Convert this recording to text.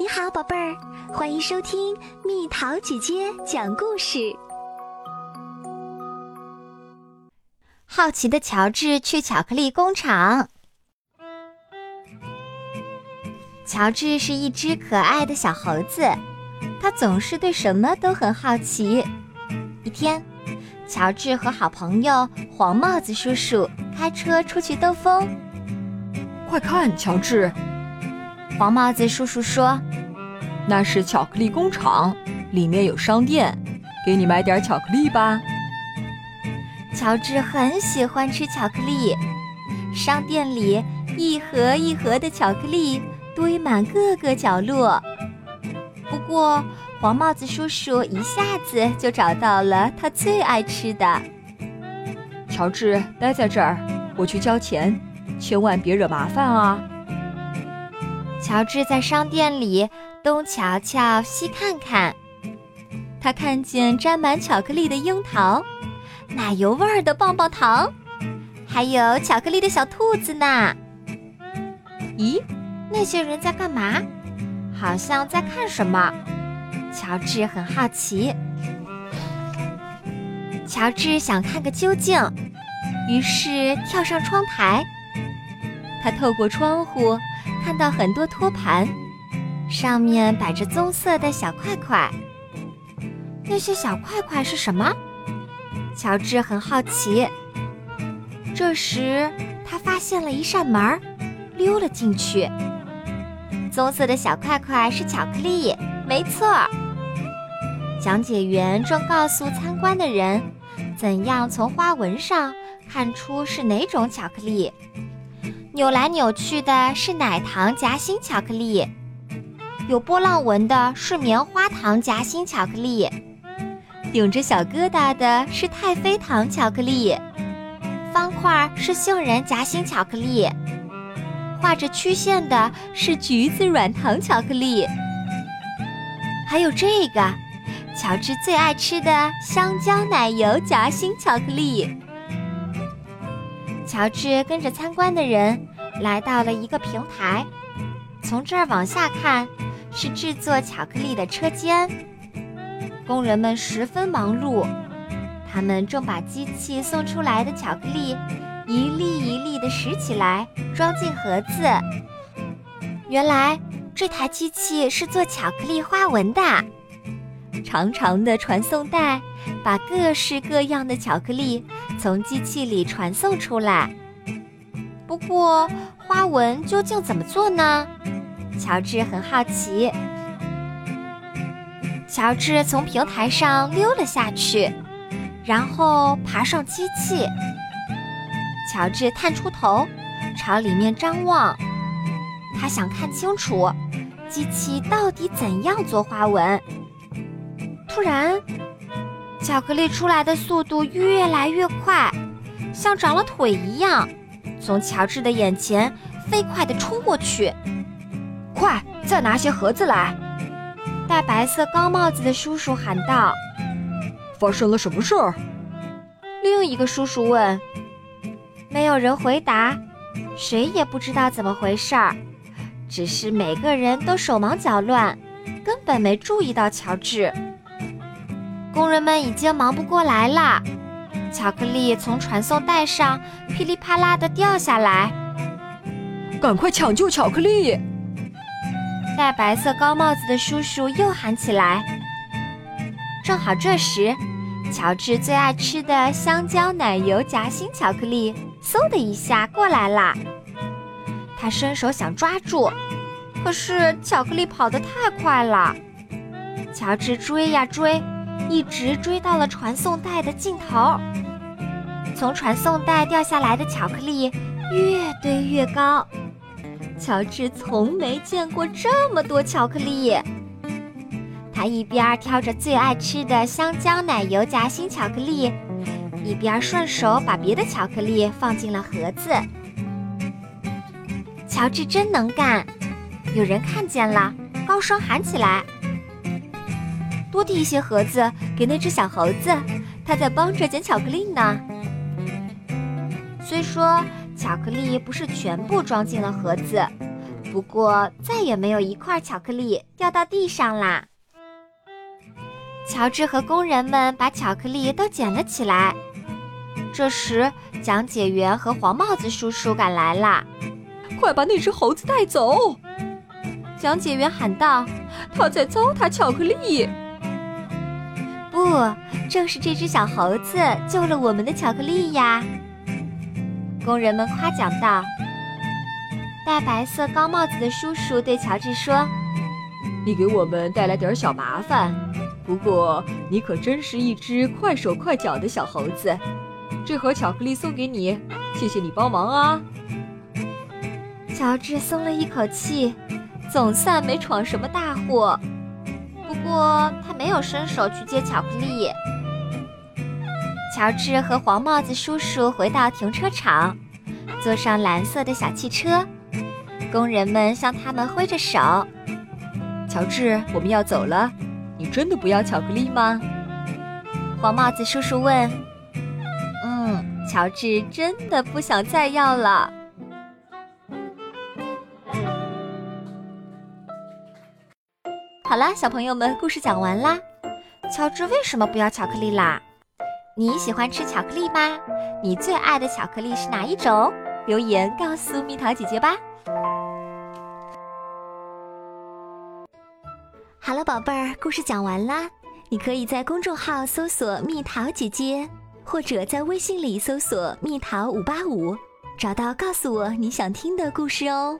你好，宝贝儿，欢迎收听蜜桃姐姐讲故事。好奇的乔治去巧克力工厂。乔治是一只可爱的小猴子，他总是对什么都很好奇。一天，乔治和好朋友黄帽子叔叔开车出去兜风。快看，乔治！黄帽子叔叔说：“那是巧克力工厂，里面有商店，给你买点巧克力吧。”乔治很喜欢吃巧克力，商店里一盒一盒的巧克力堆满各个角落。不过，黄帽子叔叔一下子就找到了他最爱吃的。乔治，待在这儿，我去交钱，千万别惹麻烦啊！乔治在商店里东瞧瞧西看看，他看见沾满巧克力的樱桃，奶油味儿的棒棒糖，还有巧克力的小兔子呢。咦，那些人在干嘛？好像在看什么。乔治很好奇。乔治想看个究竟，于是跳上窗台。他透过窗户。看到很多托盘，上面摆着棕色的小块块。那些小块块是什么？乔治很好奇。这时，他发现了一扇门，溜了进去。棕色的小块块是巧克力，没错。讲解员正告诉参观的人，怎样从花纹上看出是哪种巧克力。扭来扭去的是奶糖夹心巧克力，有波浪纹的是棉花糖夹心巧克力，顶着小疙瘩的是太妃糖巧克力，方块是杏仁夹心巧克力，画着曲线的是橘子软糖巧克力，还有这个，乔治最爱吃的香蕉奶油夹心巧克力。乔治跟着参观的人来到了一个平台，从这儿往下看是制作巧克力的车间。工人们十分忙碌，他们正把机器送出来的巧克力一粒一粒地拾起来，装进盒子。原来这台机器是做巧克力花纹的，长长的传送带把各式各样的巧克力。从机器里传送出来。不过，花纹究竟怎么做呢？乔治很好奇。乔治从平台上溜了下去，然后爬上机器。乔治探出头，朝里面张望，他想看清楚机器到底怎样做花纹。突然，巧克力出来的速度越来越快，像长了腿一样，从乔治的眼前飞快地冲过去。快，再拿些盒子来！戴白色高帽子的叔叔喊道：“发生了什么事儿？”另一个叔叔问。没有人回答，谁也不知道怎么回事儿，只是每个人都手忙脚乱，根本没注意到乔治。工人们已经忙不过来了，巧克力从传送带上噼里啪啦地掉下来。赶快抢救巧克力！戴白色高帽子的叔叔又喊起来。正好这时，乔治最爱吃的香蕉奶油夹心巧克力嗖的一下过来了。他伸手想抓住，可是巧克力跑得太快了。乔治追呀追。一直追到了传送带的尽头，从传送带掉下来的巧克力越堆越高。乔治从没见过这么多巧克力。他一边挑着最爱吃的香蕉奶油夹心巧克力，一边顺手把别的巧克力放进了盒子。乔治真能干！有人看见了，高声喊起来。多递一些盒子给那只小猴子，它在帮着捡巧克力呢。虽说巧克力不是全部装进了盒子，不过再也没有一块巧克力掉到地上啦。乔治和工人们把巧克力都捡了起来。这时，讲解员和黄帽子叔叔赶来了，快把那只猴子带走！讲解员喊道：“他在糟蹋巧克力。”不，正是这只小猴子救了我们的巧克力呀！工人们夸奖道。戴白色高帽子的叔叔对乔治说：“你给我们带来点小麻烦，不过你可真是一只快手快脚的小猴子。这盒巧克力送给你，谢谢你帮忙啊！”乔治松了一口气，总算没闯什么大祸。不过他没有伸手去接巧克力。乔治和黄帽子叔叔回到停车场，坐上蓝色的小汽车。工人们向他们挥着手。乔治，我们要走了，你真的不要巧克力吗？黄帽子叔叔问。嗯，乔治真的不想再要了。好啦，小朋友们，故事讲完啦。乔治为什么不要巧克力啦？你喜欢吃巧克力吗？你最爱的巧克力是哪一种？留言告诉蜜桃姐姐吧。好了，宝贝儿，故事讲完啦。你可以在公众号搜索“蜜桃姐姐”，或者在微信里搜索“蜜桃五八五”，找到告诉我你想听的故事哦。